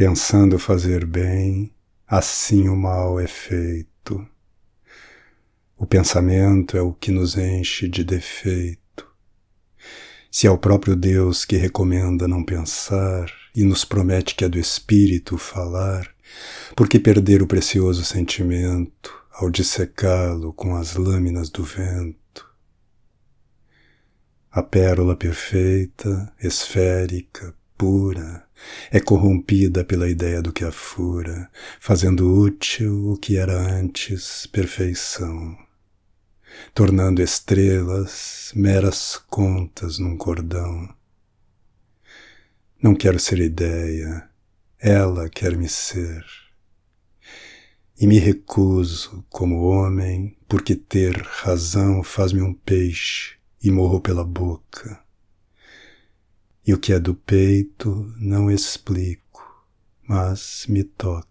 Pensando fazer bem, assim o mal é feito. O pensamento é o que nos enche de defeito. Se é o próprio Deus que recomenda não pensar e nos promete que é do Espírito falar, por que perder o precioso sentimento ao dissecá-lo com as lâminas do vento? A pérola perfeita, esférica, pura, é corrompida pela ideia do que a fura, fazendo útil o que era antes perfeição, tornando estrelas meras contas num cordão. Não quero ser ideia, ela quer me ser. E me recuso como homem, porque ter razão faz-me um peixe e morro pela boca e o que é do peito não explico, mas me toca.